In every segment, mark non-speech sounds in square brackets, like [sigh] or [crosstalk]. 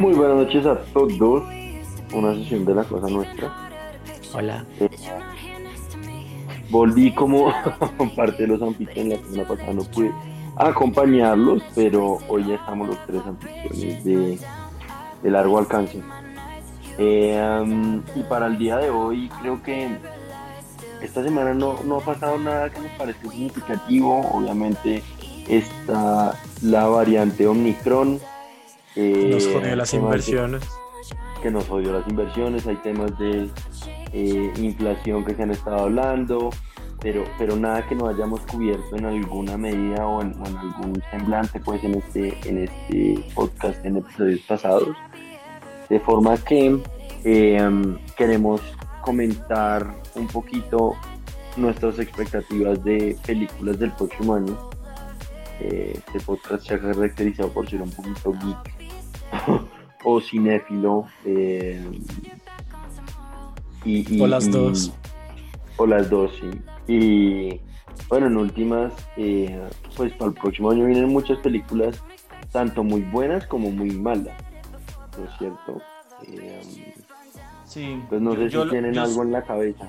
Muy buenas noches a todos. Una sesión de la cosa nuestra. Hola. Eh, volví como [laughs] parte de los anfitriones la semana pasada, no pude acompañarlos, pero hoy ya estamos los tres anfitriones de, de largo alcance. Eh, um, y para el día de hoy creo que esta semana no, no ha pasado nada que nos parezca significativo. Obviamente está la variante Omicron. Eh, nos jodió las inversiones. que nos jodió las inversiones. Hay temas de eh, inflación que se han estado hablando. Pero, pero nada que no hayamos cubierto en alguna medida o en, o en algún semblante pues en este, en este podcast en episodios pasados. De forma que eh, queremos comentar un poquito nuestras expectativas de películas del próximo año. Eh, este podcast se ha caracterizado por ser un poquito geek [laughs] o cinéfilo. Eh, y, y, o las y, dos. O las dos, sí. Y bueno, en últimas, eh, pues para el próximo año vienen muchas películas, tanto muy buenas como muy malas. ¿No es cierto? Eh, Sí. Pues no yo- sé si tienen yo- algo en la cabeza.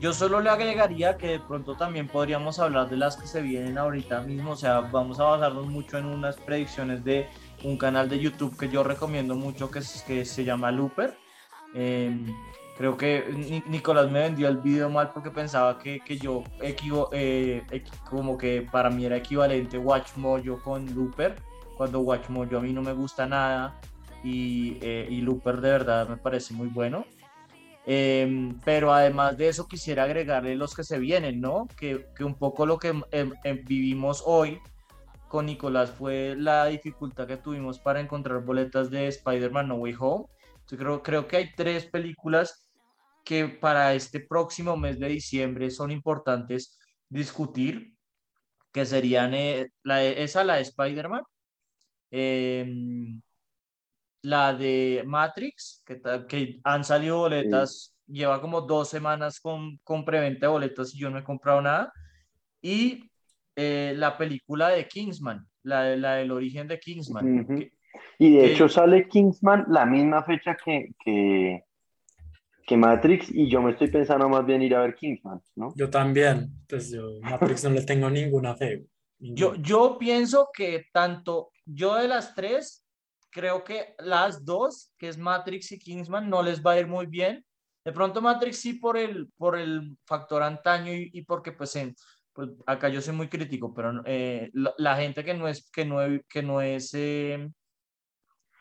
Yo solo le agregaría que de pronto también podríamos hablar de las que se vienen ahorita mismo, o sea, vamos a basarnos mucho en unas predicciones de un canal de YouTube que yo recomiendo mucho que, es- que se llama Looper. Eh, creo que Ni- Nicolás me vendió el video mal porque pensaba que, que yo eh, como que para mí era equivalente Watch Mojo con Looper, cuando Watch Mojo a mí no me gusta nada y, eh, y Looper de verdad me parece muy bueno. Em, pero además de eso quisiera agregarle los que se vienen, ¿no? Que, que un poco lo que em, em, vivimos hoy con Nicolás fue la dificultad que tuvimos para encontrar boletas de Spider-Man No Way Home. Yo creo, creo que hay tres películas que para este próximo mes de diciembre son importantes discutir, que serían eh, la de- esa, la de Spider-Man, em, la de Matrix, que han salido boletas, lleva como dos semanas con, con preventa de boletas y yo no he comprado nada. Y eh, la película de Kingsman, la, de- la del origen de Kingsman. Ujú. que- Y de que- hecho sale Kingsman la misma fecha que, que, que Matrix y yo me estoy pensando más bien ir a ver Kingsman, ¿no? Yo también. Pues yo Matrix no le tengo ninguna fe. yo, yo pienso que tanto yo de las tres, creo que las dos, que es Matrix y Kingsman, no les va a ir muy bien. De pronto Matrix sí por el, por el factor antaño y, y porque pues, en, pues acá yo soy muy crítico, pero eh, la, la gente que no es, que no, que no es eh,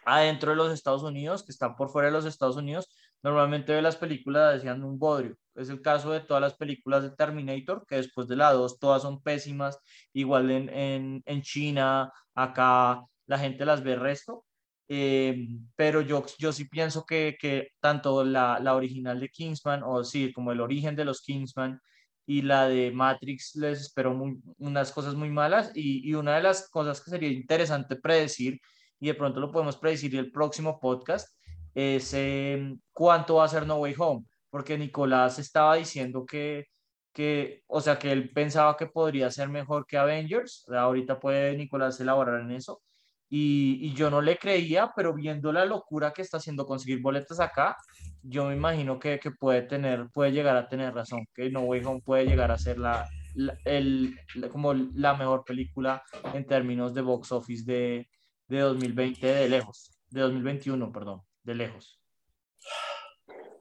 adentro de los Estados Unidos, que están por fuera de los Estados Unidos, normalmente ve las películas decían un bodrio. Es el caso de todas las películas de Terminator, que después de la 2 todas son pésimas, igual en, en, en China, acá la gente las ve resto. Eh, pero yo, yo sí pienso que, que tanto la, la original de Kingsman, o sí, como el origen de los Kingsman y la de Matrix les espero muy, unas cosas muy malas y, y una de las cosas que sería interesante predecir y de pronto lo podemos predecir el próximo podcast es eh, cuánto va a ser No Way Home, porque Nicolás estaba diciendo que, que, o sea, que él pensaba que podría ser mejor que Avengers, ahorita puede Nicolás elaborar en eso, y, yo no le creía, pero viendo la locura que está haciendo conseguir boletas acá, yo me imagino que, que puede tener, puede llegar a tener razón, que No Way Home puede llegar a ser la, el, como la mejor película en términos de box office de, de 2020 de lejos, de 2021, perdón, de lejos.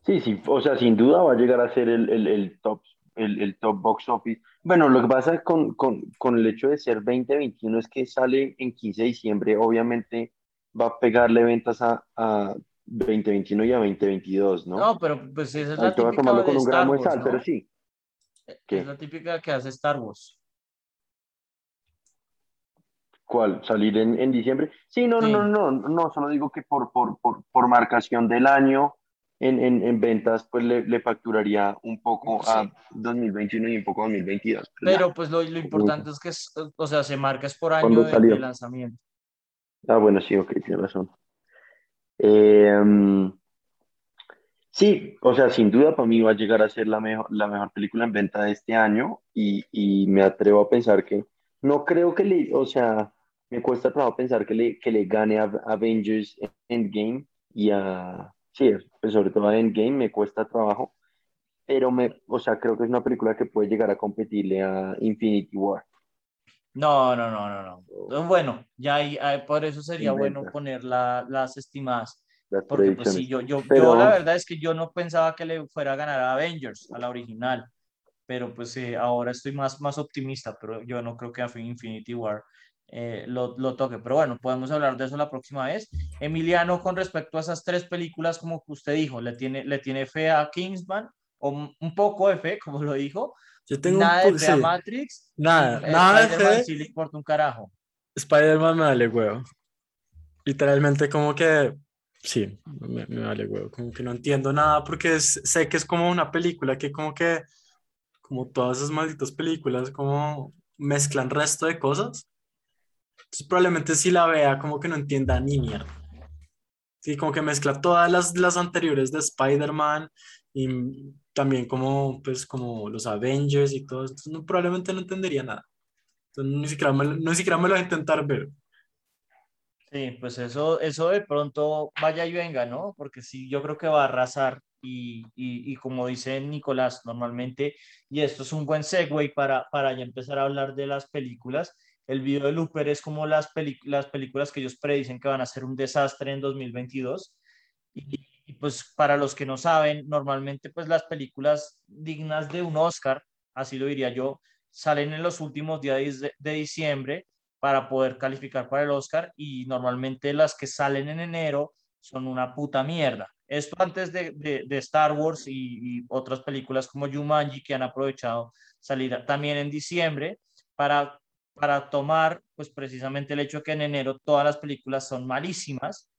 Sí, sí, o sea, sin duda va a llegar a ser el, el, el top, el, el top box office. Bueno, lo que pasa con, con, con el hecho de ser 2021 es que sale en 15 de diciembre, obviamente va a pegarle ventas a, a 2021 y a 2022, ¿no? No, pero pues esa es la típica tomarlo de con un Star gramo de Wars, sal, ¿no? pero sí. ¿Qué? Es la típica que hace Star Wars. ¿Cuál? ¿Salir en, en diciembre? Sí, no, no, Sí. no, no, no, solo digo que por, por, por, por marcación del año en, en, en ventas, pues le, le facturaría un poco a Sí. 2021 y un poco a 2022. Pues. Pero pues lo, lo importante es que, es, o sea, se marca es por año ¿Cuándo de, de lanzamiento. Ah, bueno, sí, ok, tienes razón. Eh, mm, sí, o sea, sin duda para mí va a llegar a ser la mejor, la mejor película en venta de este año y, y me atrevo a pensar que no creo que le, o sea, me cuesta trabajo pensar que le, que le gane a Avengers Endgame y a, sí, pues sobre todo a Endgame me cuesta trabajo, pero me, o sea, creo que es una película que puede llegar a competirle a Infinity War. No, no, no, no, no. Bueno, ya hay, por eso sería bueno poner las estimadas. porque pues sí, yo, yo, yo la verdad es que yo no pensaba que le fuera a ganar a Avengers, a la original, pero pues eh, ahora estoy más, más optimista, pero yo no creo que a Infinity War eh, lo, lo, toque. Pero bueno, podemos hablar de eso la próxima vez. Emiliano, con respecto a esas tres películas, como usted dijo, ¿le tiene, le tiene fe a Kingsman? O un poco de fe, [laughs] como lo dijo. Yo tengo nada de fe a Matrix. Nada, nada de fe. Sí le importa un carajo. Spider-Man me vale huevo. Literalmente como que sí, me, me, vale huevo, como que no entiendo nada porque sé que es como una película que como que, como todas esas malditas películas, como mezclan resto de cosas entonces probablemente si la vea como que no entienda ni mierda. Sí, como que mezcla todas las, las anteriores de Spider-Man y también como, pues, como los Avengers y todo. Entonces probablemente no entendería nada. Entonces ni siquiera me, no siquiera me lo voy a intentar ver. Sí, pues eso, eso de pronto vaya y venga, ¿no? Porque sí, yo creo que va a arrasar y, y, y, como dice Nicolás, normalmente, y esto es un buen segue para, para ya empezar a hablar de las películas, el video de Looper es como las, las películas que ellos predicen que van a ser un desastre en 2022. Y, pues para los que no saben, normalmente pues las películas dignas de un Oscar, así lo diría yo, salen en los últimos días de, de diciembre para poder calificar para el Oscar y normalmente las que salen en enero son una puta mierda. Esto antes de, de, Star Wars y, y, otras películas como Jumanji que han aprovechado salir también en diciembre para para tomar pues precisamente el hecho que en enero todas las películas son malísimas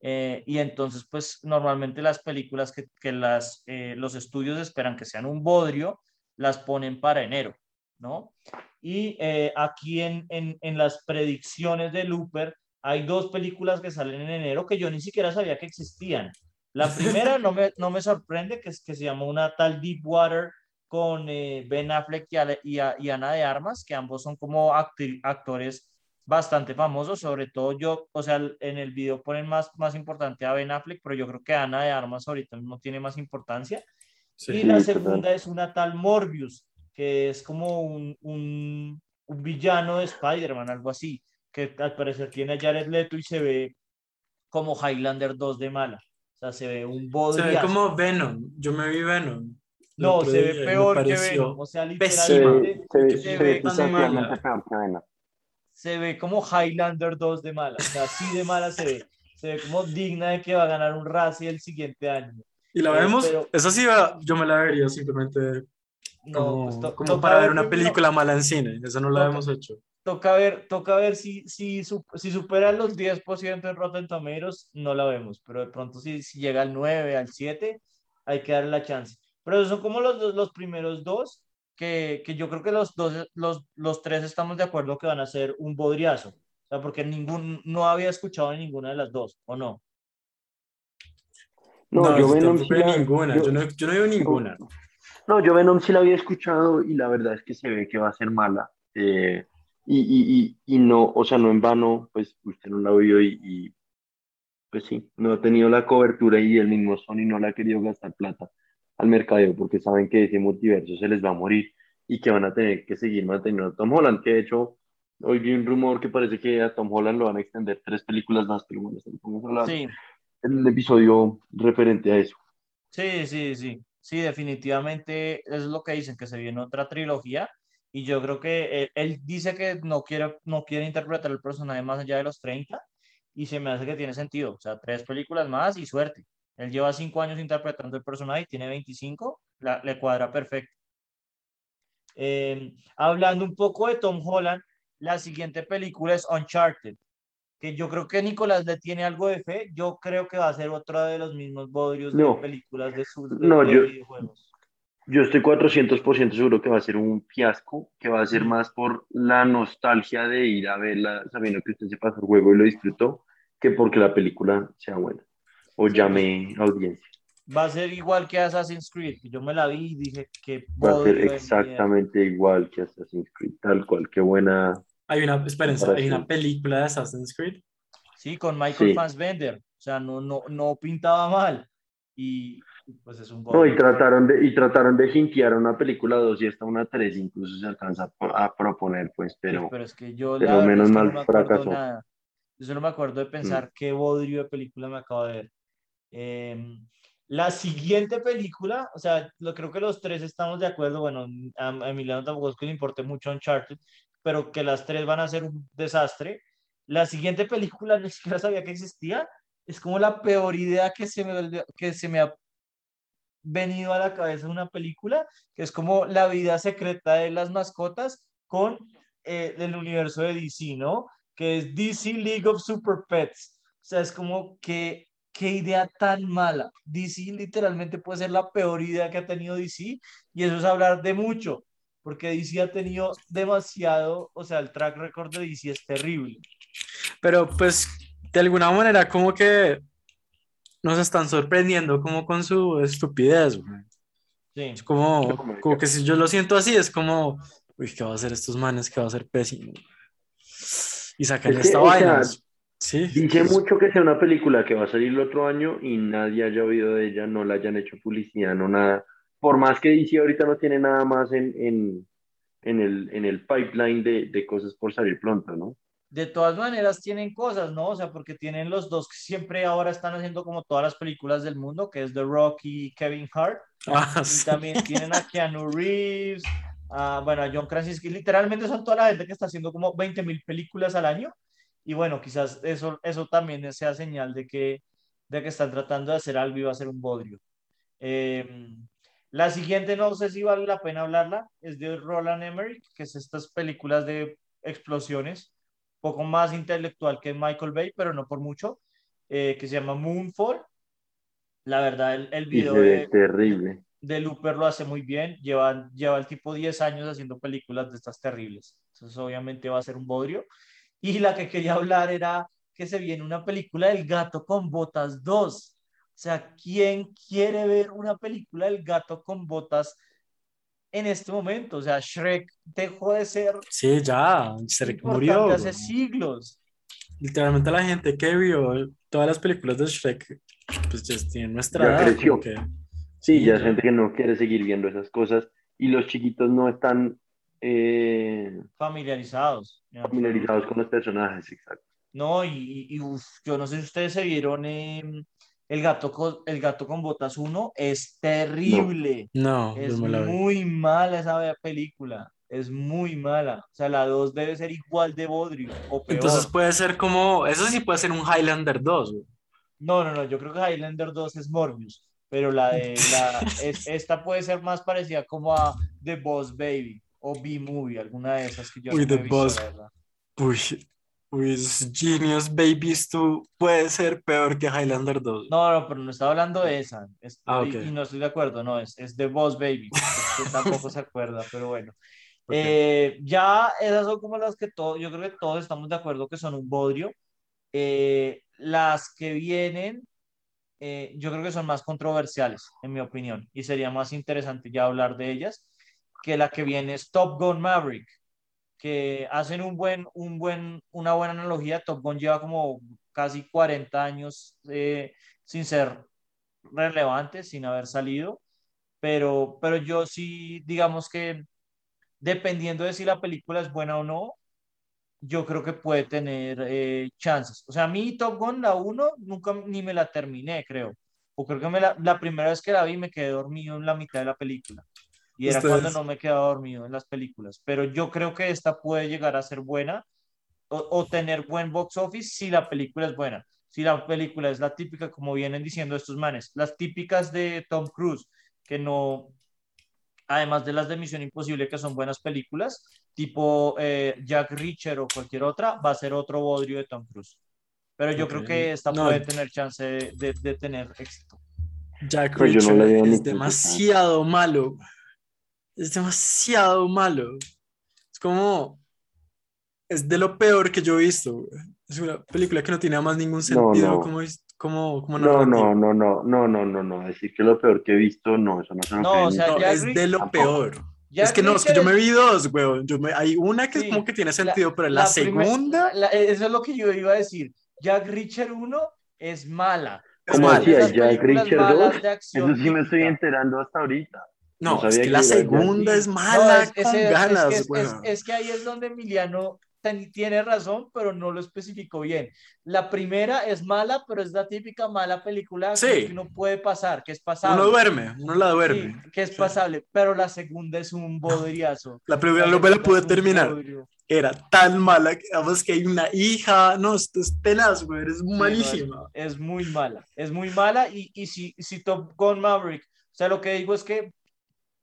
eh, y entonces pues normalmente las películas que, que las, eh, los estudios esperan que sean un bodrio las ponen para enero, ¿no? Y eh, aquí en, en, en, las predicciones de Looper hay dos películas que salen en enero que yo ni siquiera sabía que existían. La primera no me, no me sorprende, que, es, que se llama una tal Deepwater con eh, Ben Affleck y, Ana de Armas, que ambos son como actores bastante famosos, sobre todo yo, o sea, en el video ponen más, más importante a Ben Affleck, pero yo creo que Ana de Armas ahorita no tiene más importancia. y la segunda es una tal Morbius, que es como un, un, un villano de Spider-Man, algo así, que al parecer tiene a Jared Leto y se ve como Highlander 2 de mala. O sea, se ve un body. Se ve como Venom. Yo me vi Venom. No, se ve peor que Venom. O sea, literalmente se, se, ve, se ve como Highlander 2 de mala. O sea, así de mala se ve. Se ve como digna de que va a ganar un Razzie el siguiente año. Y la vemos, pero, esa sí yo me la vería simplemente como, no, pues como para ver una película mala en cine. Esa no la hemos hecho. Toca ver, toca ver si, si, si supera los 10% en Rotten Tomatoes, no la vemos. Pero de pronto si, si llega al 9, al 7, hay que darle la chance. Pero son como los, los primeros dos, que, que yo creo que los, dos, los, los tres estamos de acuerdo que van a ser un bodriazo. O sea, porque ningún, no había escuchado en ninguna de las dos, ¿o no? No, yo Venom sí la, ninguna, yo, no, yo no veo ninguna. No, yo Venom sí la había escuchado y la verdad es que se ve que va a ser mala. Eh, y, y, y, y, no, o sea, no en vano, pues usted no la vio y, y, pues sí, no ha tenido la cobertura y el mismo Sony no le ha querido gastar plata al mercadeo porque saben que ese multiverso se les va a morir y que van a tener que seguir manteniendo a Tom Holland, que de hecho hoy vi un rumor que parece que a Tom Holland lo van a extender tres películas más, pero bueno, estamos hablando sí. en un episodio referente a eso. Sí, sí, sí, sí, definitivamente es lo que dicen, que se viene otra trilogía y yo creo que él, él dice que no quiere, no quiere interpretar el personaje más allá de los 30 y se me hace que tiene sentido, o sea, tres películas más y suerte. Él lleva cinco años interpretando el personaje y tiene 25, la, le cuadra perfecto. Eh, hablando un poco de Tom Holland, la siguiente película es Uncharted, que yo creo que Nicolás le tiene algo de fe. Yo creo que va a ser otra de los mismos bodrios no, de películas de sus no, yo, videojuegos. Yo estoy 400% seguro que va a ser un fiasco, que va a ser más por la nostalgia de ir a verla sabiendo que usted se pasó el juego y lo disfrutó, que porque la película sea buena o llame audiencia. Va a ser igual que Assassin's Creed, que yo me la vi y dije que... Va a ser exactamente igual que Assassin's Creed, tal cual, qué buena, Hay una, Ahora hay sí. una película de Assassin's Creed. Sí, con Michael Sí. Fassbender. O sea, no, no, no pintaba mal. Y pues es un No, y trataron de, y trataron de jintear una película 2 y hasta una 3 incluso se alcanza a, pro- a proponer, pues, Sí, pero pero es que yo pero menos mal no fracasó. Mm. nada. Yo solo me acuerdo de pensar qué bodrio de película me acabo de ver. Em, la siguiente película, o sea, lo, creo que los tres estamos de acuerdo. Bueno, a, a Emiliano tampoco es que le importe mucho Uncharted, pero que las tres van a ser un desastre. La siguiente película [laughs] ni siquiera sabía que existía. Es como la peor idea que se me, que se me ha venido a la cabeza una película, que es como la vida secreta de las mascotas con eh, el universo de DC, ¿no? Que es DC League of Super Pets. O sea, es como que, qué idea tan mala. DC literalmente puede ser la peor idea que ha tenido DC y eso es hablar de mucho, porque DC ha tenido demasiado, o sea, el track record de DC es terrible. Pero pues de alguna manera como que nos están sorprendiendo como con su estupidez, güey. Sí. Es como, como que si yo lo siento así, es como, uy, ¿qué va a hacer estos manes? ¿Qué va a ser pésimo? Y sacan Es que, esta o vaina. sea, Sí. Dice mucho que sea una película que va a salir el otro año y nadie haya oído de ella, no la hayan hecho publicidad, no nada. Por más que DC ahorita no tiene nada más en, en, en el, en el pipeline de, de cosas por salir pronto, ¿no? de todas maneras tienen cosas, ¿no? O sea, porque tienen los dos que siempre ahora están haciendo como todas las películas del mundo, que es The Rock y Kevin Hart. Ah, Y sí. también tienen a Keanu Reeves, a, bueno, a John Krasinski. Literalmente son toda la gente que está haciendo como 20 mil películas al año. Y bueno, quizás eso, eso también sea señal de que, de que están tratando de hacer algo y va a ser un bodrio. Eh, la siguiente, no sé si vale la pena hablarla, es de Roland Emmerich, que es estas películas de explosiones, poco más intelectual que Michael Bay, pero no por mucho, eh, que se llama Moonfall. La verdad, el, el video de, terrible. de Looper lo hace muy bien. Lleva, lleva el tipo 10 años haciendo películas de estas terribles. Entonces, obviamente va a ser un bodrio. Y la que quería hablar era que se viene una película del gato con botas 2. O sea, ¿quién quiere ver una película del gato con botas en este momento? O sea, Shrek dejó de ser Sí, ya, Shrek murió. hace siglos. Literalmente la gente que vio todas las películas de Shrek, pues ya tiene nuestra Ya edad, creció. Sí, Sí, ya ya. gente que no quiere seguir viendo esas cosas y los chiquitos no están eh, Familiarizados. familiarizados con los personajes, exacto. No, y, y- uf, yo no sé si ustedes se vieron em, el, gato con, el gato con botas 1, es terrible. No, Es no me la vi. muy mala esa película. Es muy mala. O sea, la 2 debe ser igual de bodrio o peor. Entonces puede ser como, eso sí puede ser un Highlander 2, güey. No, no, no. Yo creo que Highlander 2 es Morbius. Pero la de la, [laughs] es- esta puede ser más parecida como a The Boss Baby o B-Movie, alguna de esas que yo Uy, no The he visto, Boss. Uy, uy, Genius Babies 2 puede ser peor que Highlander 2. No, no, pero no estaba hablando de esa. Es- Ah, y- ok. y, no estoy de acuerdo, no, es, es The Boss Baby. Usted tampoco se [laughs] acuerda, pero bueno. Ok. Eh, ya esas son como las que todos, yo creo que todos estamos de acuerdo que son un bodrio. Eh, las que vienen, eh, yo creo que son más controversiales, en mi opinión, y sería más interesante ya hablar de ellas, que la que viene es Top Gun Maverick, que hacen un buen, un buen, una buena analogía. Top Gun lleva como casi 40 años eh, sin ser relevante, sin haber salido, pero, pero yo sí, digamos que dependiendo de si la película es buena o no, yo creo que puede tener eh, chances. O sea, a mí Top Gun, la 1, nunca ni me la terminé, creo. O creo que me la, la primera vez que la vi me quedé dormido en la mitad de la película. Y era Ustedes- cuando no me quedaba dormido en las películas. Pero yo creo que esta puede llegar a ser buena o, o tener buen box office si la película es buena. Si la película es la típica, como vienen diciendo estos manes, las típicas de Tom Cruise, que no, además de las de Misión Imposible, que son buenas películas, tipo eh, Jack Reacher o cualquier otra, va a ser otro bodrio de Tom Cruise. Pero yo Ok. creo que esta No. puede tener chance de, de- de tener éxito. Jack Pues no Reacher ni es demasiado malo. Es demasiado malo. Es como. Es de lo peor que yo he visto. Es una película que no tiene más ningún sentido no. como, his- como, como No, no, no, no, no, no, no, no. Decir que lo peor que he visto, no, eso no se No, o sea, No, es de lo tampoco. peor. es que no, es que yo me vi dos, weón. Yo me, hay una que es como que tiene sentido, pero la, segunda. eso es lo que yo iba a decir. Jack Richard 1 es mala. ¿Cómo decía Jack Richard 2? Eso sí me estoy enterando hasta ahorita. No, es que la segunda es mala con ganas, es que, es, que ahí es donde Emiliano tiene razón, pero no lo especificó bien. La primera es mala, pero es la típica mala película que no puede pasar, que es pasable. Uno duerme, uno la duerme. que es pasable, pero la segunda es un bodriazo. La primera no me la pude terminar. Era tan mala que vamos que hay una hija, no, esto es tenaz, güey, es malísima. es, muy mala, es muy mala y, y si, si Top Gun Maverick, o sea, lo que digo es que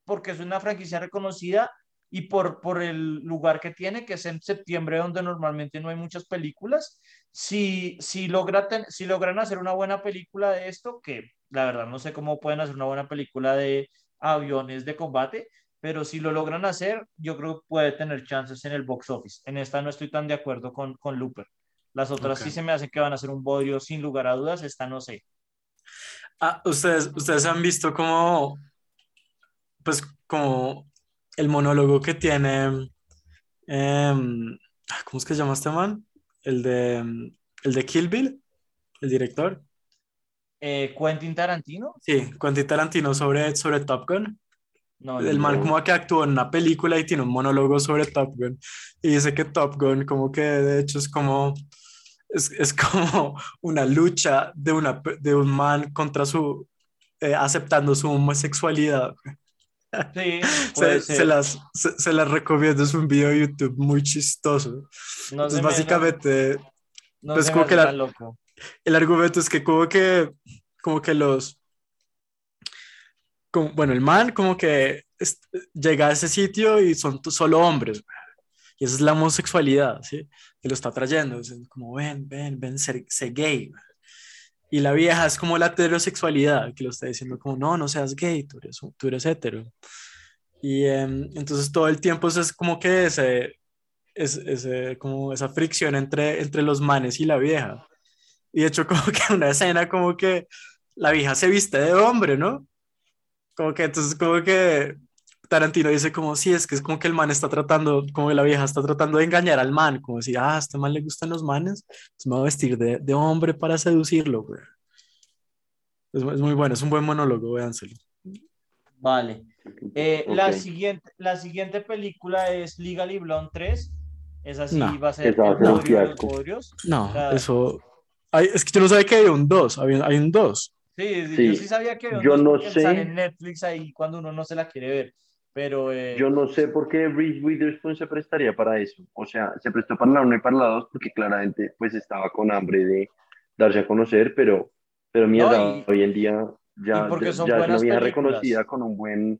porque es una franquicia reconocida, y por, por el lugar que tiene, que es en septiembre, donde normalmente no hay muchas películas. Si, si, logra si logran hacer una buena película de esto, que la verdad no sé cómo pueden hacer una buena película de aviones de combate, pero si lo logran hacer, yo creo que puede tener chances en el box office. En esta no estoy tan de acuerdo con, con Looper. Las otras sí se me hacen que van a ser un bodrio sin lugar a dudas, esta no sé. Ah, ustedes, ustedes han visto cómo, pues como el monólogo que tiene, em, ¿cómo es que se llama este man? El de, el de Kill Bill, el director. Eh, Quentin Tarantino. Sí, Quentin Tarantino sobre, sobre Top Gun. No, el man como que actuó en una película y tiene un monólogo sobre Top Gun y dice que Top Gun como que de hecho es como es, es [laughs] como una lucha de, una, de un man contra su eh, aceptando su homosexualidad Sí, [laughs] se, las, se, las recomiendo, es un video de YouTube muy chistoso. Entonces, básicamente, no, pues como que el argumento es que como que, como que los, como, bueno, el man como que llega a ese sitio y son solo hombres, y esa es la homosexualidad, ¿sí? Que lo está trayendo, es como, ven, ven, ven, ser, gay, y la vieja es como la heterosexualidad, que lo está diciendo como, no, no seas gay, tú eres, tú eres hetero. Y em, entonces todo el tiempo es como que ese, es, ese, como esa fricción entre, entre los manes y la vieja. Y de hecho [laughs] como que una escena como que la vieja se viste de hombre, ¿no? Como que entonces como que Tarantino dice como, sí, es que es como que el man está tratando, como que la vieja está tratando de engañar al man, como si, ah, a este man le gustan los manes, pues me voy a vestir de, de hombre para seducirlo, güey. Es, es, muy bueno, es un buen monólogo, véanselo. Vale. Eh, la, siguiente, la siguiente película es Legally Blonde 3. Esa sí va a ser podrios. No, eso... Hay, es que yo no sabía que hay un 2, hay, hay un 2. Sí, sí, yo sí sabía que yo no sé. en Netflix ahí cuando uno no se la quiere ver. Pero, eh, Yo no sé por qué Reese Witherspoon se prestaría para eso. O sea, se prestó para la 1 y para la 2 porque claramente pues estaba con hambre de darse a conocer, pero, pero mierda, hoy en día ya, ya, es una vieja reconocida con un buen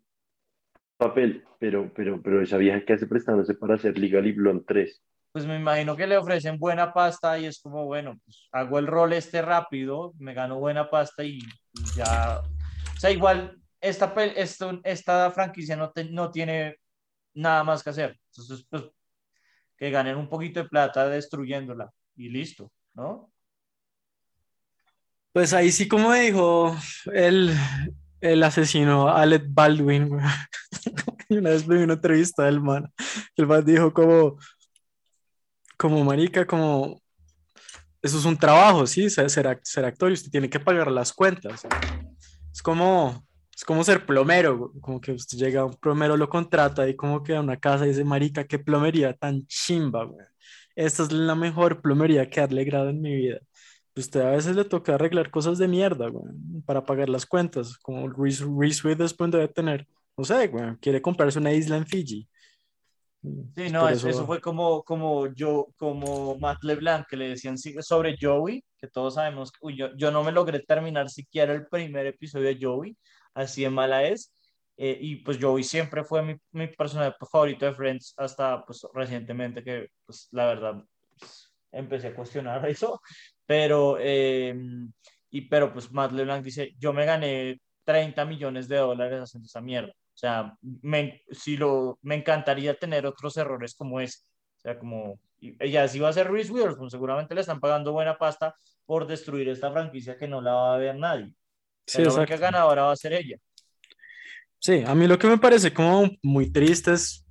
papel, pero, pero, pero esa vieja que hace prestándose para hacer Legal y Blonde 3. Pues me imagino que le ofrecen buena pasta y es como, bueno, pues hago el rol este rápido, me gano buena pasta y ya. O sea, igual esta, esta franquicia no, no tiene nada más que hacer. Entonces, pues, que ganen un poquito de plata destruyéndola y listo, ¿no? Pues ahí sí, como dijo el, el asesino Alec Baldwin, [laughs] una vez vi una entrevista del man, el man dijo como, como marica, como, eso es un trabajo, sí, ser, ser actor y usted tiene que pagar las cuentas. Es como, es como ser plomero, como que usted llega a un plomero, lo contrata y como que a una casa y dice, marica, qué plomería tan chimba, güey. Esta es la mejor plomería que ha alegrado en mi vida. Usted a veces le toca arreglar cosas de mierda, güey, para pagar las cuentas, como Reese, Reese Witherspoon debe tener. No sé, güey, quiere comprarse una isla en Fiji. Sí, no, eso... fue como, como yo, como Matt LeBlanc, que le decían sobre Joey, que todos sabemos, uy, yo, yo no me logré terminar siquiera el primer episodio de Joey, así de mala es. Eh, y pues Joey siempre fue mi, mi, personaje favorito de Friends hasta pues recientemente que pues la verdad pues, empecé a cuestionar [laughs] eso. Pero, eh, y, pero pues Matt LeBlanc dice, yo me gané 30 millones de dólares haciendo esa mierda. O sea, me, si lo, me encantaría tener otros errores como ese. O sea, como, ella si va a ser Reese Witherspoon, seguramente le están pagando buena pasta por destruir esta franquicia que no la va a ver nadie. Sí, la única ganadora va a ser ella. Sí, a mí lo que me parece como muy triste es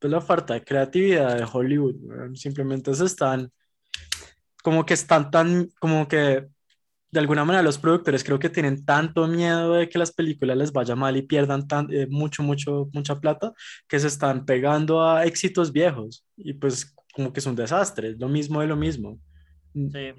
pues, la falta de creatividad de Hollywood. Simplemente se están, como que están tan, como que de alguna manera los productores creo que tienen tanto miedo de que las películas les vaya mal y pierdan tan, eh, mucho, mucho, mucha plata, que se están pegando a éxitos viejos y pues como que es un desastre, es lo mismo de lo mismo. Sí,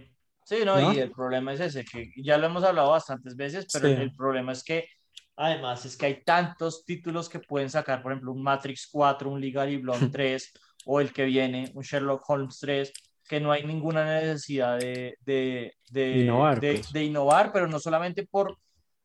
sí, no, ¿No? y el problema es ese, que ya lo hemos hablado bastantes veces, pero Sí. el problema es que además es que hay tantos títulos que pueden sacar, por ejemplo, un Matrix 4, un Legally Blonde [laughs] 3, o el que viene, un Sherlock Holmes 3, que no hay ninguna necesidad de, de, de, Innovar, de- pues. de innovar, pero no solamente por,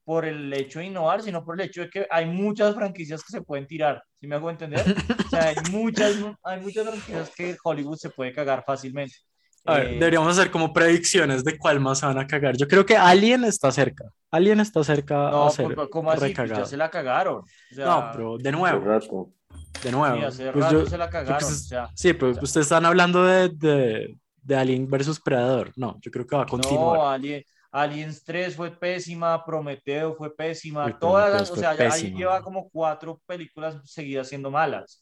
por el hecho de innovar, sino por el hecho de que hay muchas franquicias que se pueden tirar, ¿sí me hago entender? O sea, hay muchas, hay muchas franquicias que Hollywood se puede cagar fácilmente. A ver, Eh, deberíamos hacer como predicciones de cuál más se van a cagar. Yo creo que Alien está cerca. Alien está cerca No, a ser ¿cómo así? Pues ya recagado. se la cagaron. O sea, No, pero de Hace nuevo, rato. de nuevo. sí, hace Pues rato yo- se la yo cagaron. que o se- sea, Sí, pero ustedes están hablando de, de, de Alien versus Predador. No, yo creo que va a continuar. no, Alien, Aliens 3 fue pésima, Prometeo fue pésima, Uy, todas las, o sea, ya ahí lleva como cuatro películas seguidas siendo malas.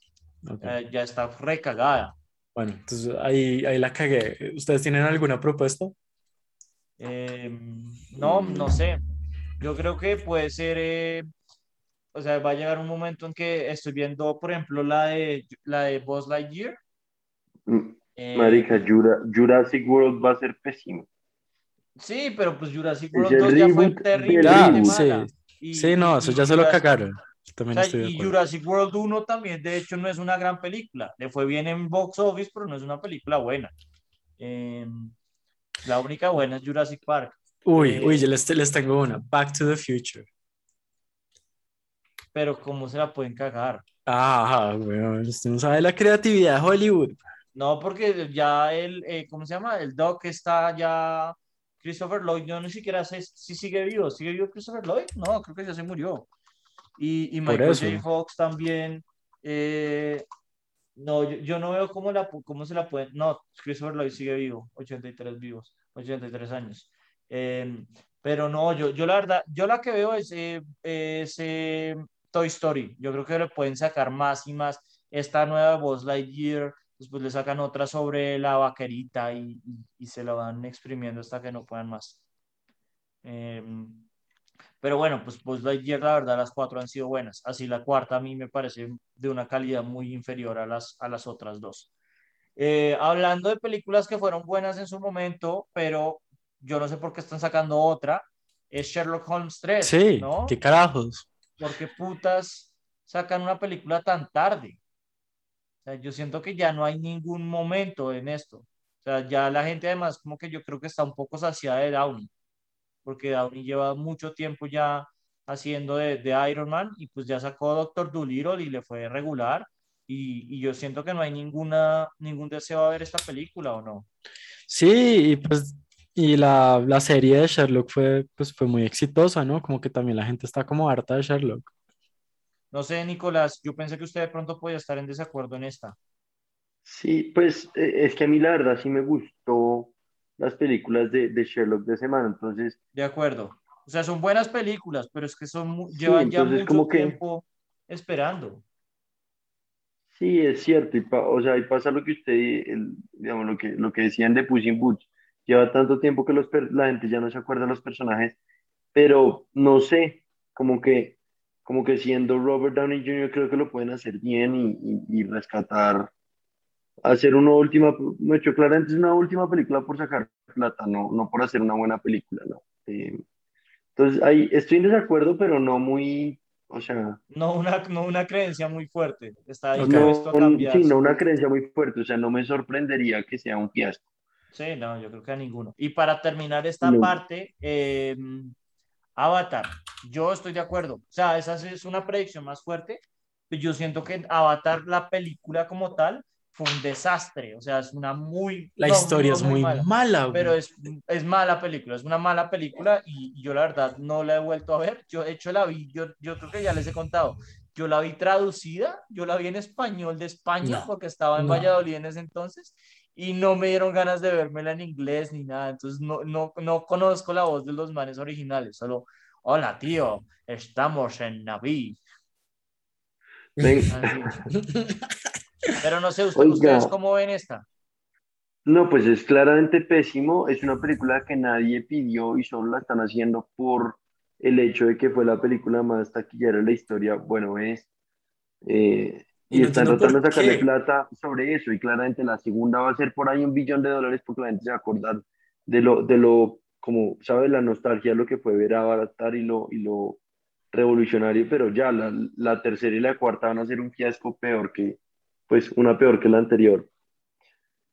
Ok. Eh, ya está recagada. Bueno, entonces ahí, ahí la cagué. ¿Ustedes tienen alguna propuesta? Eh, no, no sé. Yo creo que puede ser, eh, o sea, va a llegar un momento en que estoy viendo, por ejemplo, la de, la de Buzz Lightyear. Mm, Eh, Marica, Jura- Jurassic World va a ser pésimo. Sí, pero pues Jurassic World el 2 ya fue mala. Sí, Y- sí, no, eso ya se lo cagaron. También o sea, estoy de y. Jurassic World 1 también, de hecho, no es una gran película. Le fue bien en box office, pero no es una película buena. Eh, la única buena es Jurassic Park. Uy, eh, uy, yo les, les tengo una. Back to the Future. Pero ¿cómo se la pueden cagar? Ah, weón, usted no sabe la creatividad de Hollywood. No, porque ya el, eh, ¿cómo se llama? El Doc está ya. Christopher Lloyd, yo ni siquiera sé si sigue vivo. ¿Sigue vivo Christopher Lloyd? No, creo que ya se murió. Y, y Michael. J. Fox también. eh, no, yo, yo no veo cómo, la, cómo se la pueden. No, Christopher Lloyd sigue vivo, 83 vivos, 83 años. Eh, pero no, yo, yo la verdad, yo la que veo es, eh, es, eh, Toy Story. Yo creo que le pueden sacar más y más. Esta nueva Buzz Lightyear, después le sacan otra sobre la vaquerita y, y- y se la van exprimiendo hasta que no puedan más. Pero bueno, pues Buzz Lightyear, la verdad, las cuatro han sido buenas. Así la cuarta a mí me parece de una calidad muy inferior a las, a las otras dos. Eh, hablando de películas que fueron buenas en su momento, pero yo no sé por qué están sacando otra, es Sherlock Holmes 3, Sí, ¿no? qué carajos. ¿Por qué putas sacan una película tan tarde? O sea, yo siento que ya no hay ningún momento en esto. O sea, ya la gente además como que yo creo que está un poco saciada de Downey, porque Downey lleva mucho tiempo ya haciendo de, de Iron Man y pues ya sacó Doctor Dolittle y le fue regular y, y yo siento que no hay ninguna, ningún deseo de ver esta película o no. Sí, y pues, y la, la serie de Sherlock fue, pues, fue muy exitosa, ¿no? Como que también la gente está como harta de Sherlock. No sé, Nicolás, yo pensé que usted de pronto podía estar en desacuerdo en esta. Sí, pues eh, es que a mí la verdad sí me gustó las películas de, de Sherlock de semana, entonces De acuerdo. O sea, son buenas películas, pero es que son mu- Sí, llevan ya mucho como que- tiempo esperando. sí es cierto, y pa- o sea, y pasa lo que usted, el- digamos, lo que, lo que decían de Puss in Boots, lleva tanto tiempo que los la gente ya no se acuerda de los personajes, pero no sé, como que, como que siendo Robert Downey Jr. creo que lo pueden hacer bien y, y- y rescatar, hacer una última, no he hecho claramente es una última película por sacar plata, no, no por hacer una buena película, ¿no? Eh, entonces ahí estoy en desacuerdo, pero no muy, o sea, No una, no una creencia muy fuerte. Está Ok. dispuesto a no, cambiar. sí, no una creencia muy fuerte, o sea, no me sorprendería que sea un fiasco. Sí, no, yo creo que a ninguno. Y para terminar esta No. parte, eh, Avatar, yo estoy de acuerdo. O sea, esa es una predicción más fuerte. Yo siento que Avatar, la película como tal, fue un desastre. O sea, es una muy... La no, historia no, es muy mala, güey. pero es, es mala película, es una mala película y, y yo la verdad no la he vuelto a ver. Yo de hecho la vi, yo, yo creo que ya les he contado, yo la vi traducida, yo la vi en español de España No, porque estaba en no. Valladolid en ese entonces y no me dieron ganas de vérmela en inglés ni nada, entonces no, no, no conozco la voz de los manes originales, solo, hola tío, estamos en Naví. [laughs] Pero no sé, usted- Oiga. ¿ustedes cómo ven esta? No, pues es claramente pésimo. Es una película que nadie pidió y solo la están haciendo por el hecho de que fue la película más taquillera de la historia. Bueno, es. eh, Y y no están tratando de sacarle qué. plata sobre eso. Y claramente la segunda va a ser por ahí un billón de dólares porque la gente se va a acordar de lo, de lo, como, ¿sabes? La nostalgia, lo que fue ver a Avatar y lo, y lo revolucionario. Pero ya, la, la tercera y la cuarta van a ser un fiasco peor que, pues, una peor que la anterior.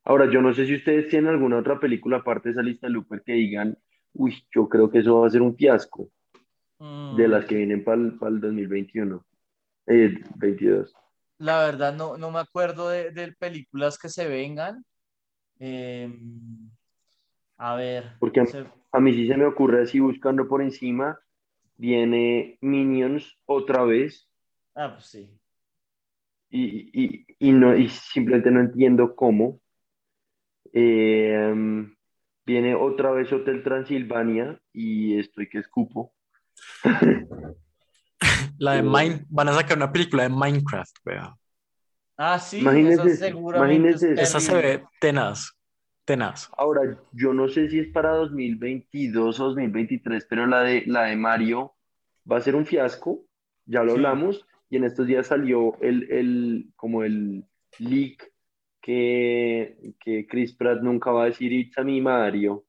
Ahora, yo no sé si ustedes tienen alguna otra película aparte de esa lista de Looper que digan, uy, yo creo que eso va a ser un fiasco de Mm, las que vienen para el, 2021, eh, 22. La verdad, no, no me acuerdo de, de películas que se vengan. Em, a ver. Porque se- a mí sí se me ocurre así buscando por encima, viene Minions otra vez Ah, pues sí. Y, y, y no, y simplemente no entiendo cómo. Eh, um, viene otra vez Hotel Transilvania y estoy que escupo. [laughs] La de Mine, van a sacar una película de Minecraft, weón. Ah, sí, Imagínese esa imagínese es. Esa se ve tenaz, tenaz. Ahora, yo no sé si es para 2022 o 2023, pero la de, la de Mario va a ser un fiasco, ya lo Sí. hablamos, y en estos días salió el, el, como el leak que, que Chris Pratt nunca va a decir It's a me Mario.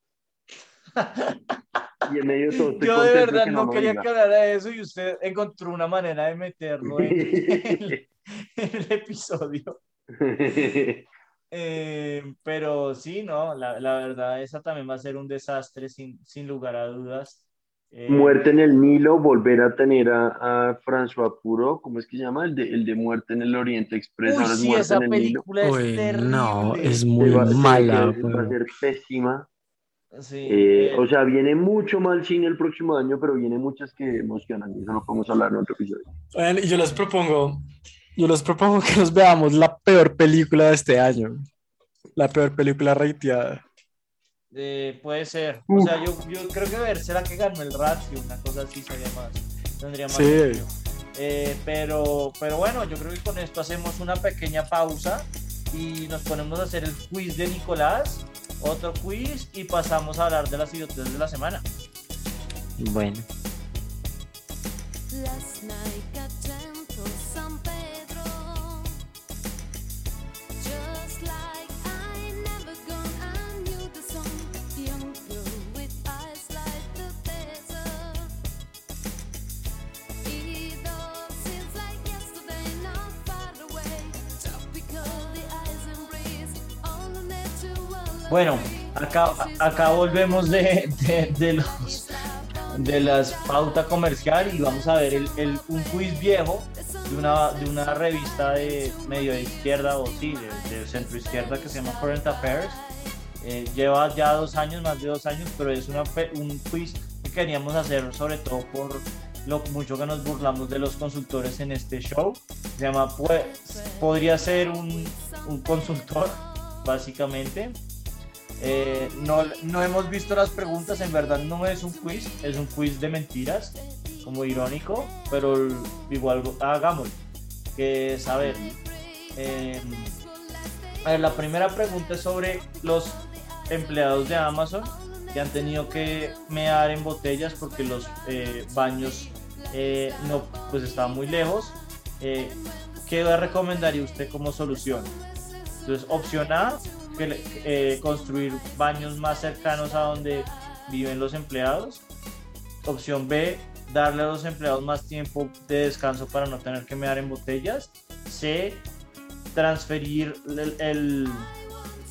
Y en medio de todo estoy Yo de verdad que no lo quería que hablara de eso y usted encontró una manera de meterlo en, en- [laughs] en el episodio. Eh, pero sí, no, la, la verdad, esa también va a ser un desastre sin, sin lugar a dudas. Eh, Muerte en el Nilo, volver a tener a, a François Puro, ¿cómo es que se llama? El de, el de Muerte en el Oriente Express, Uy, ahora es sí, Muerte esa en el Nilo. película es Uy, terrible. no, es muy va- mala, que va a ser pésima. Sí, Eh, eh, o sea, viene mucho mal cine el próximo año, pero viene muchas que emocionan y eso lo podemos hablar en otro episodio. Y yo les propongo, yo les propongo que nos veamos la peor película de este año. La peor película rateada. Eh, puede ser. O sea, yo, yo creo que ver será que ganó el ratio, una cosa así sería más. Tendría más Sí. sentido. Eh, pero, pero bueno, yo creo que con esto hacemos una pequeña pausa y nos ponemos a hacer el quiz de Nicolás, otro quiz y pasamos a hablar de las idiotas de la semana. Bueno. Last night got gentle. Bueno, acá, acá volvemos de, de, de los de las pauta comercial y vamos a ver el, el- un quiz viejo de una, de una revista de medio de izquierda o sí, de, de centro izquierda que se llama Current Affairs. Eh, lleva ya dos años, más de dos años, pero es una, un quiz que queríamos hacer sobre todo por lo mucho que nos burlamos de los consultores en este show. Se llama, pues, podría ser un, un consultor, básicamente. Eh, no, no hemos visto las preguntas, en verdad no es un quiz, es un quiz de mentiras, como irónico, pero igual hagámoslo. Que es, a ver, ver, la primera pregunta es sobre los empleados de Amazon que han tenido que mear en botellas porque los eh, baños eh, no, pues estaban muy lejos. Eh, ¿Qué recomendaría usted como solución? Entonces, opción A, eh, construir baños más cercanos a donde viven los empleados. Opción B, darle a los empleados más tiempo de descanso para no tener que mear en botellas. C, transferir el,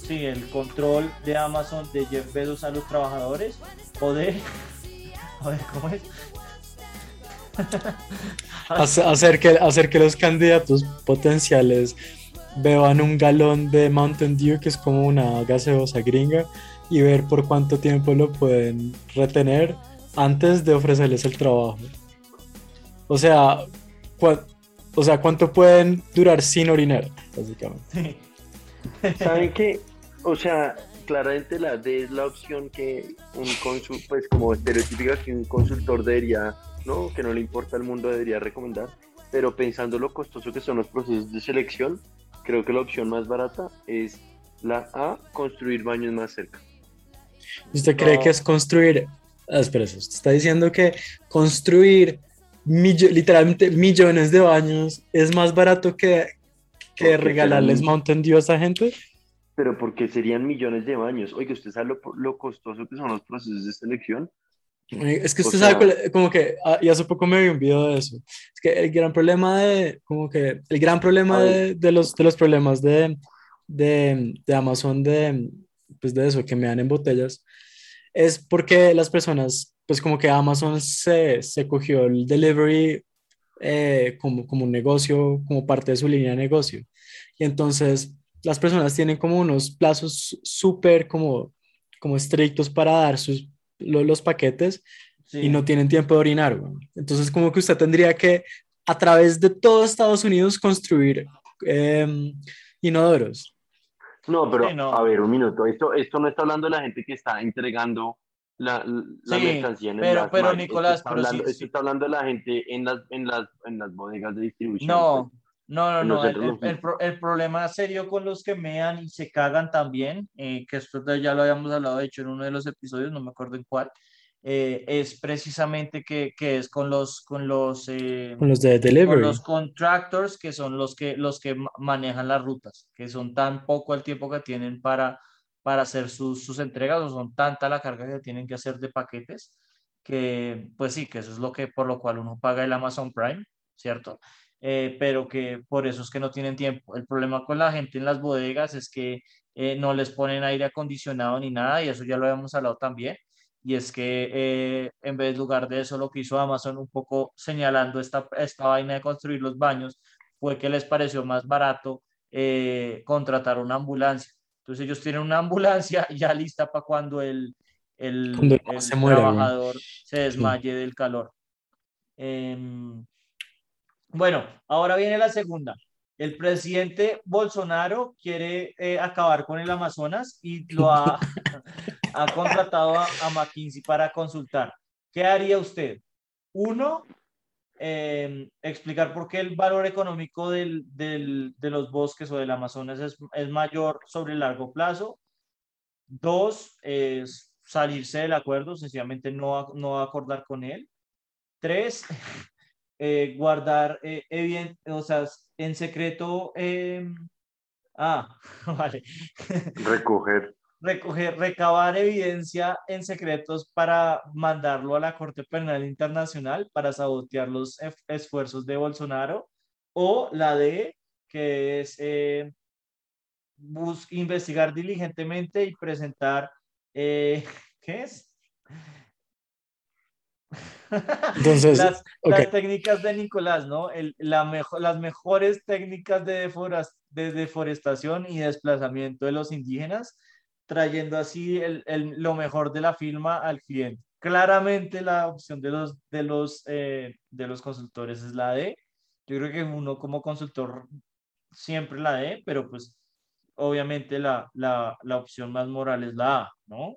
sí, el control de Amazon de Jeff Bezos a los trabajadores. O D, [laughs] a ver, ¿cómo es? Hace- Hacer que, hacer que los candidatos potenciales beban un galón de Mountain Dew, que es como una gaseosa gringa, y ver por cuánto tiempo lo pueden retener antes de ofrecerles el trabajo. O sea, o sea, cuánto pueden durar sin orinar, básicamente. [laughs] ¿Saben qué? O sea, claramente la D es la opción que un consul, pues como estereotípica que un consultor debería, ¿no? Que no le importa al mundo debería recomendar. pero pensando lo costoso que son los procesos de selección, creo que la opción más barata es la A, construir baños más cerca. ¿Usted cree No. que es construir? Ah, espera, usted está diciendo que construir millo- literalmente millones de baños es más barato que, que regalarles Mountain Dew a esa gente. Pero porque serían millones de baños. Oiga, ¿usted sabe lo, lo costoso que son los procesos de selección? Es que O usted sea- sabe, cuál- como que, ah, y hace poco me vi un video de eso. Es que el gran problema de, como que, el gran problema de, de los, de los problemas de, de, de Amazon, de, pues de eso, que me dan en botellas, es porque las personas, pues como que Amazon se, se cogió el delivery eh, como, como un negocio, como parte de su línea de negocio. Y entonces las personas tienen como unos plazos súper como, como estrictos para dar sus, lo- los paquetes Sí. y no tienen tiempo de orinar. güey. Entonces, como que usted tendría que, a través de todo Estados Unidos, construir em, inodoros. No, pero Sí, no. a ver, un minuto. Esto, esto no está hablando de la gente que está entregando la, la Sí, mercancía en el pero- pero. Esto Nicolás, está pero sí, hablando, esto está hablando de la gente en las, en las, en las bodegas de distribución. No, pues. No, no, no. El, el- el pro- el problema serio con los que mean y se cagan también, eh, que esto ya lo habíamos hablado, de hecho, en uno de los episodios, no me acuerdo en cuál, eh, es precisamente que, que es con los, con los, eh, Con los de con delivery. los contractors, que son los que, los que ma- manejan las rutas, que son tan poco el tiempo que tienen para, para hacer sus, sus entregas, o son tanta la carga que tienen que hacer de paquetes, que pues sí, que eso es lo que por lo cual uno paga el Amazon Prime, ¿cierto? Eh, pero que por eso es que no tienen tiempo. El problema con la gente en las bodegas es que eh, no les ponen aire acondicionado ni nada, y eso ya lo habíamos hablado también. Y es que eh, en vez de lugar de eso, lo que hizo Amazon un poco señalando esta, esta vaina de construir los baños, fue que les pareció más barato eh, contratar una ambulancia. Entonces ellos tienen una [laughs] ambulancia ya lista para cuando el, el, el se trabajador se desmaye del calor. Em, bueno, ahora viene la segunda. El presidente Bolsonaro quiere eh, acabar con el Amazonas y lo ha, [laughs] ha contratado a, a McKinsey para consultar. ¿Qué haría usted? Uno, eh, explicar por qué el valor económico del, del- de los bosques o del Amazonas es, es mayor sobre el largo plazo. Dos, es salirse del acuerdo, sencillamente no acordar con él. Tres, eh, guardar eh, eviden- o sea, en secreto. eh, ah, [laughs] vale. Recoger. Recoger, recabar evidencia en secretos para mandarlo a la Corte Penal Internacional para sabotear los esfuerzos de Bolsonaro. O la D, que es eh, bus- investigar diligentemente y presentar. [laughs] ¿Qué es? Entonces, las, ok. las técnicas de Nicolás, ¿no? El- la mejo- las mejores técnicas de, deforas- de deforestación y desplazamiento de los indígenas, trayendo así el- el- lo mejor de la firma al cliente. Claramente la opción de los, de los, eh, de los consultores es la D. Yo creo que uno como consultor siempre la D, pero pues obviamente la, la, la opción más moral es la A, ¿no?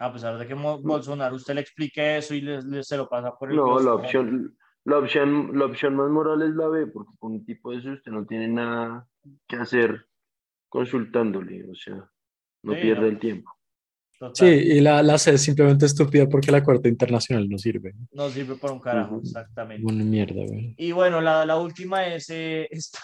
A pesar de que Bolsonaro usted le explique eso y le, le- se lo pasa por el No, la opción, la opción, la opción más moral es la B, porque con un tipo de eso usted no tiene nada que hacer consultándole, o sea, no Sí, pierde no. el tiempo. Total, Sí, y la, la C es simplemente estúpida porque la Corte Internacional no sirve. No sirve por un carajo, exactamente. Una mierda, güey. Y bueno, la, la última es, eh, [laughs] está,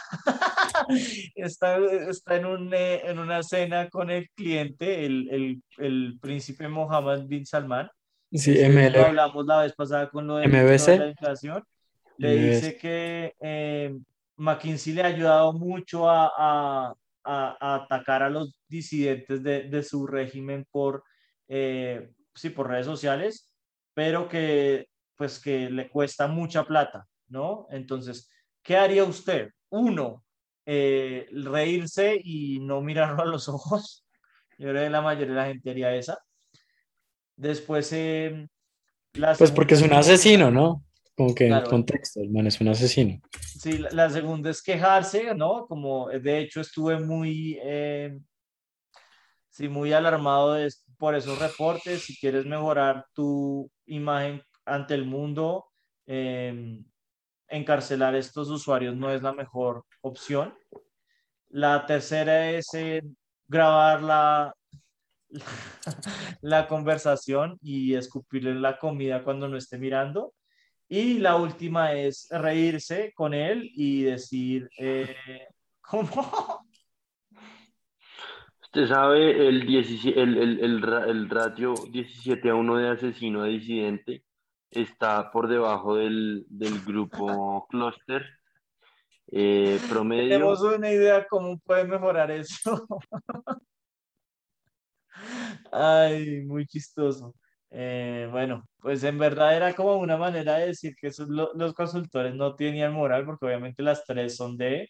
está, está en, un, eh, en una cena con el cliente, el, el, el príncipe Mohammed bin Salman. Sí, Ese ML. Hablamos la vez pasada con lo de, MBC. la inflación. Le MBC. dice que eh, McKinsey le ha ayudado mucho a, a- a- a atacar a los disidentes de, de su régimen por, eh, sí, por redes sociales, pero que pues que le cuesta mucha plata, ¿no? Entonces, ¿qué haría usted? Uno, eh, reírse y no mirarlo a los [laughs] ojos. Yo creo que la mayoría de la gente haría esa. Después, eh, la Pues porque es un asesino, ¿no? Como que en Claro. contexto, el man es un asesino. Sí, la, la segunda es quejarse, ¿no? Como de hecho estuve muy, eh, sí, muy alarmado de- por esos reportes. Si quieres mejorar tu imagen ante el mundo, eh, encarcelar a estos usuarios no es la mejor opción. La tercera es eh, grabar la, [laughs] la conversación y escupirle la comida cuando no esté mirando. Y la última es reírse con él y decir, eh, [laughs] ¿cómo? Usted sabe el, 17 el, el, el, ra- el ratio 17 a 1 de asesino a disidente está por debajo del, del grupo cluster eh, [laughs] promedio. Tenemos una idea cómo puede mejorar eso. [laughs] Ay, muy chistoso. Eh, bueno, pues en verdad era como una manera de decir que esos, lo- los consultores no tenían moral, porque obviamente las tres son D,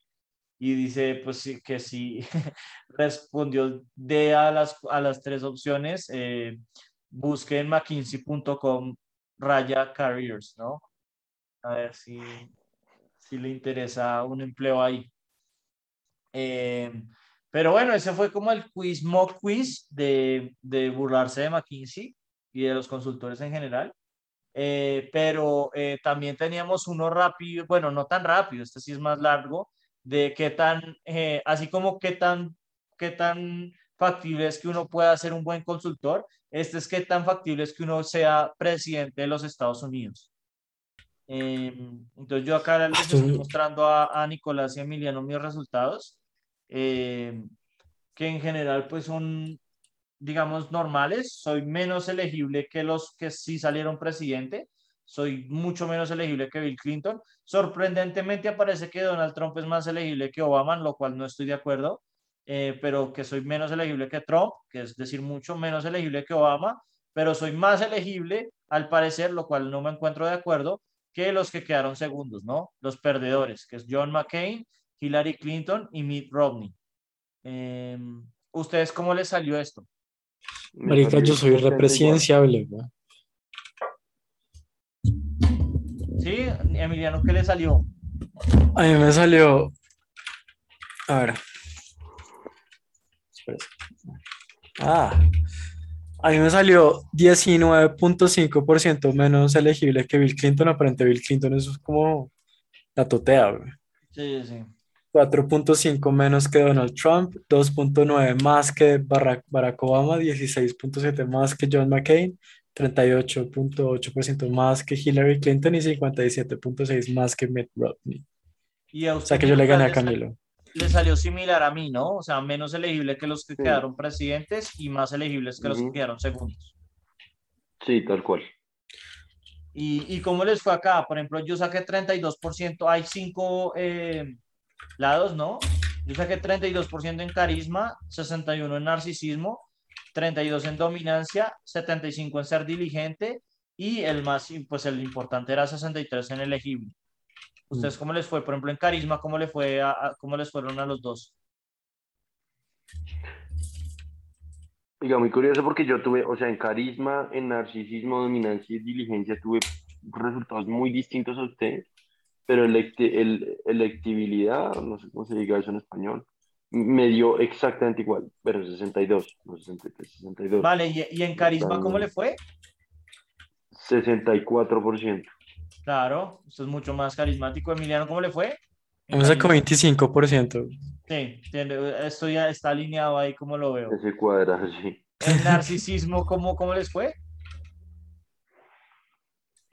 y dice pues que sí [laughs] respondió D a las, a las tres opciones. eh, busquen mckinsey.com raya careers, ¿no? A ver si, si le interesa un empleo ahí. Eh, pero bueno, ese fue como el quiz, mock quiz de, de burlarse de McKinsey y de los consultores en general. Eh, pero eh, también teníamos uno rápido, bueno, no tan rápido, este sí es más largo, de qué tan, eh, así como qué tan, qué tan factible es que uno pueda ser un buen consultor, este es qué tan factible es que uno sea presidente de los Estados Unidos. Eh, entonces yo acá les Esto- estoy mostrando a, a Nicolás y a Emiliano mis resultados, eh, que en general pues son, digamos, normales. Soy menos elegible que los que sí salieron presidente. Soy mucho menos elegible que Bill Clinton. Sorprendentemente aparece que Donald Trump es más elegible que Obama, lo cual no estoy de acuerdo, eh, pero que soy menos elegible que Trump, que es decir, mucho menos elegible que Obama, pero soy más elegible al parecer, lo cual no me encuentro de acuerdo, que los que quedaron segundos, ¿no? Los perdedores, que es John McCain, Hillary Clinton y Mitt Romney. Eh, ¿Ustedes cómo les salió esto? Marica, yo soy 70 igual. represidenciable, güey. ¿Sí? Emiliano, ¿qué le salió? A mí me salió. A ver. Ah. A mí me salió 19.5% menos elegible que Bill Clinton. Aparente Bill Clinton eso es como la totea, güey. Sí, sí. 4.5 menos que Donald Trump, 2.9 más que Barack, Obama, 16.7 más que John McCain, 38.8% más que Hillary Clinton y 57.6 más que Mitt Romney. Y a O usted, sea que yo le gané a Camilo. Le salió similar a mí, ¿no? O sea, menos elegible que los que Sí. quedaron presidentes y más elegibles que los que quedaron segundos. Sí, tal cual. ¿Y, y cómo les fue acá? Por ejemplo, yo saqué 32%, hay cinco eh, lados, ¿no? Yo saqué 32% en carisma, 61% en narcisismo, 32% en dominancia, 75% en ser diligente y el más, pues el importante era 63% en elegible. ¿Ustedes cómo les fue? Por ejemplo, en carisma, ¿cómo, le fue a- a- cómo les fueron a los dos? Diga, muy curioso porque yo tuve, o sea, en carisma, en narcisismo, dominancia y diligencia tuve resultados muy distintos a ustedes, pero electi- el, electibilidad, no sé cómo se diga eso en español, me dio exactamente igual, pero 62, no 63, 62. Vale, ¿y, y en carisma cómo le fue? 64%. Claro, usted es mucho más carismático. Emiliano, ¿cómo le fue? Sacó carisma. 25%. Sí, tiene- esto ya está alineado ahí como lo veo. Ese cuadra, sí. El narcisismo, ¿cómo, cómo les fue?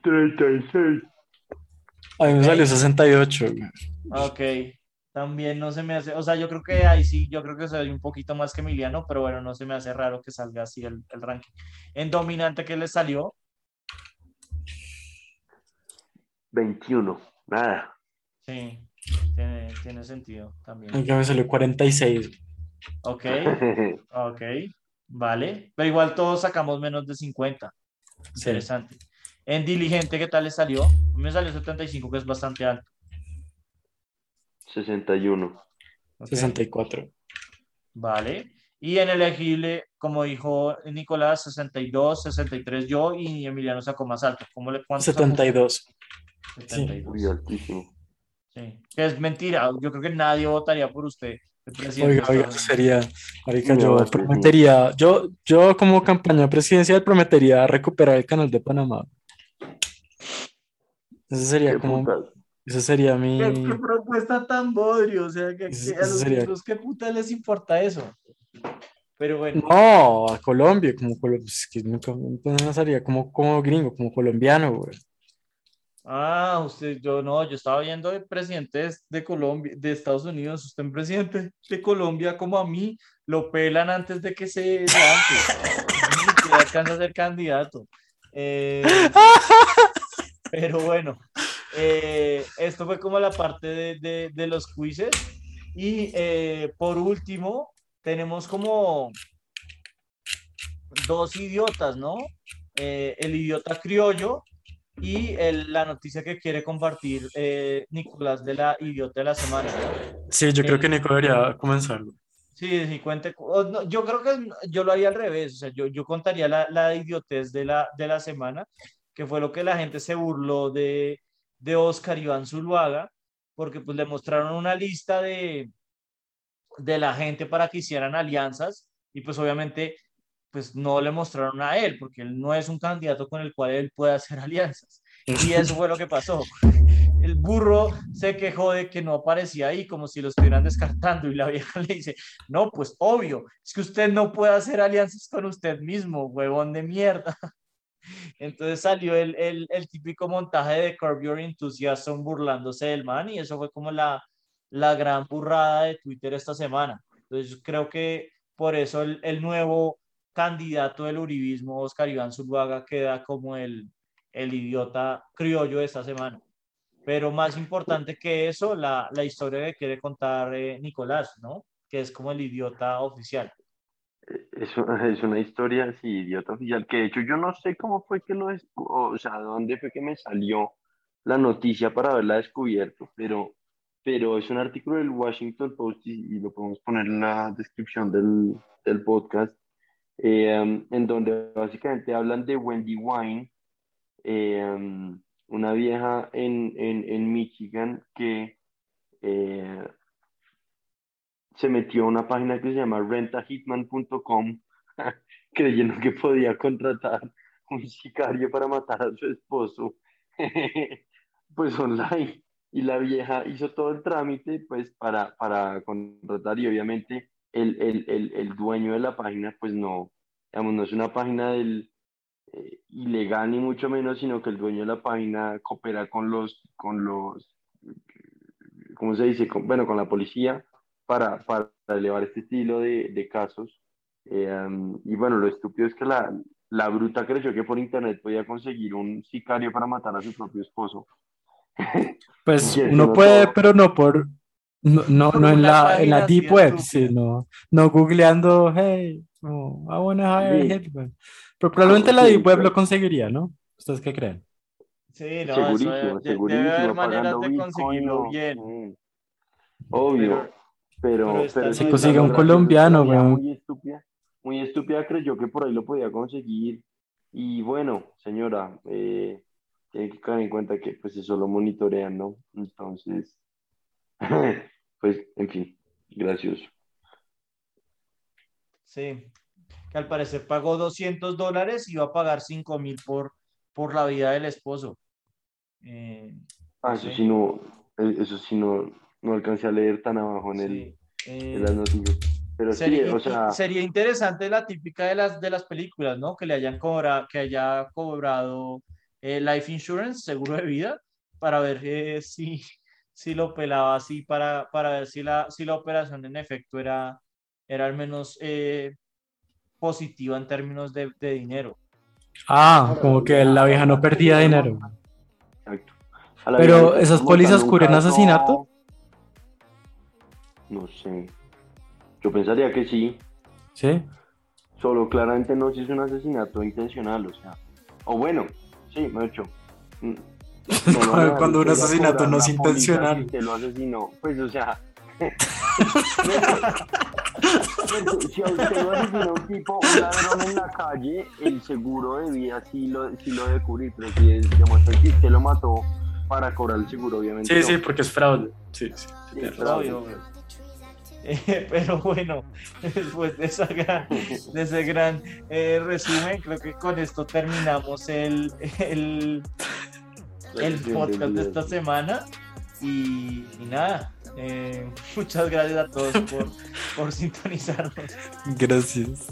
36. A mí me salió 68. güey. Ok, también no se me hace, o sea, yo creo que ahí sí, yo creo que soy un poquito más que Emiliano, pero bueno, no se me hace raro que salga así el, el ranking. En dominante, ¿qué les salió? 21. Nada. Sí, tiene, tiene sentido también. Acá me salió 46. Ok, [laughs] ok, vale, pero igual todos sacamos menos de 50. Sí. Interesante. En diligente, ¿qué tal les salió? A mí me salió 75, que es bastante alto. 61. Ok, 64. Vale. Y en elegible, como dijo Nicolás, 62, 63 yo y Emiliano sacó más alto. ¿Cómo le cuánto sacó? 72. 72. Muy altísimo. Sí. Que es mentira. Yo creo que nadie votaría por usted. el presidente Oiga, oiga, sería, marica, No, yo sí, sí. prometería, yo, yo como campaña presidencial prometería recuperar el canal de Panamá. Ese sería como. Ese sería mi... ¿Qué, qué propuesta tan bodrio? O sea, que, que a los sería- gringos, ¿qué puta les importa eso? Pero bueno, No, a Colombia, como Colombia, es que nunca me pensaría como, como gringo, como colombiano, güey. ah, usted, yo no, yo estaba viendo el presidente de, de Colombia, de Estados Unidos, usted es presidente de Colombia, como a mí, lo pelan antes de que se lance. [laughs] Ni siquiera alcanza a ser candidato. Eh, [laughs] pero bueno, eh, esto fue como la parte de, de- de los quizzes. Y eh, por último, tenemos como dos idiotas, ¿no? Eh, el idiota criollo y el- la noticia que quiere compartir eh, Nicolás de la idiota de la semana. Sí, yo creo que Eh, Nico debería comenzar. güey. Sí, sí, cuente. o no, yo creo que yo lo haría al revés. O sea, yo, yo contaría la, la idiotez de la, de la semana, que fue lo que la gente se burló de, de Oscar Iván Zuluaga, porque pues le mostraron una lista de, de la gente para que hicieran alianzas y pues obviamente pues no le mostraron a él, porque él no es un candidato con el cual él pueda hacer alianzas. Y eso fue lo que pasó. El burro se quejó de que no aparecía ahí, como si lo estuvieran descartando, y la vieja le dice, no, pues obvio, es que usted no puede hacer alianzas con usted mismo, huevón de mierda. Entonces salió el, el, el típico montaje de Curb Your Enthusiasm burlándose del man, y eso fue como la, la gran burrada de Twitter esta semana. Entonces creo que por eso el, el nuevo candidato del uribismo, Oscar Iván Zuluaga, queda como el, el idiota criollo de esta semana. Pero más importante que eso, la, la historia que quiere contar eh, Nicolás, ¿no? Que es como el idiota oficial. Es [laughs] es una historia, sí, idiota oficial, que de hecho yo no sé cómo fue que lo, o sea, dónde fue que me salió la noticia para haberla descubierto, pero, pero es un artículo del Washington Post y, y lo podemos poner en la descripción del, del podcast, eh, en donde básicamente hablan de Wendy Wine, eh, una vieja en, en, en Michigan que eh, se metió a una página que se llama rentahitman.com [laughs] creyendo que podía contratar un sicario para matar a su esposo. [laughs] Pues online. Y la vieja hizo todo el trámite pues para, para contratar. Y obviamente el, el, el, el dueño de la página pues no, digamos, no es una página del, eh, ilegal ni mucho menos, sino que el dueño de la página coopera con los, con los, ¿cómo se dice? Con- bueno, con la policía para, para elevar este estilo de, de casos. Eh, y bueno, lo estúpido es que la, la bruta creyó que por internet podía conseguir un sicario para matar a su propio esposo. [laughs] Pues uno no puede, todo. pero no por, no, no, no en la, en la deep web, sí, no, no googleando, hey, no, I wanna hire Sí. a hitman. Pero probablemente la Sí, deep web lo conseguiría, ¿no? ¿Ustedes qué creen? Sí, no, segurísimo, eso de- segurísimo. debe haber maneras de conseguirlo bien. Obvio, Pero- pero, pero consigue un colombiano, weón. Muy estúpida, muy estúpida creyó que por ahí lo podía conseguir. Y bueno, señora, eh, tiene que caer en cuenta que pues eso lo monitorean, ¿no? Entonces, [laughs] pues, en fin, gracioso. Sí, que al parecer pagó 200 dólares y iba a pagar 5 mil por, por la vida del esposo. Eh, Ah, eso Sí. no, eh, eso sí no, no alcancé a leer tan abajo en, el, sí, eh, en las noticias. Pero sí, sería, o sea, sería interesante la típica de las, de las películas, ¿no? Que le hayan cobrado, que haya cobrado eh, life insurance, seguro de vida, para ver eh, [laughs] si, si lo pelaba así, para, para ver si la, si la operación en efecto era, era al menos eh, positiva en términos de, de dinero. Ah, como que la vieja no perdía dinero. Exacto. Pero, ¿esas pólizas cubren asesinato? No sé. Yo pensaría que sí. ¿Sí? Solo claramente no si es un asesinato intencional, o sea. O bueno, sí, me he hecho. No Cuando un asesinato no es intencional. si usted lo asesinó. Pues, o sea. [laughs] si a usted lo asesinó un tipo, un ladrón en la calle, el seguro de vida sí lo, sí lo debe cubrir, pero si es, demuestra que usted lo mató para cobrar el seguro, obviamente. Sí, no. sí, porque es fraude. Sí, sí. Sí, claro. Obvio, obvio. Eh, [laughs] pero bueno, después [laughs] de, esa gran- de ese gran eh, resumen, creo que con esto terminamos el, el, el podcast de esta semana. Y, y nada, eh, [laughs] muchas gracias a todos por, por sintonizarnos. Gracias.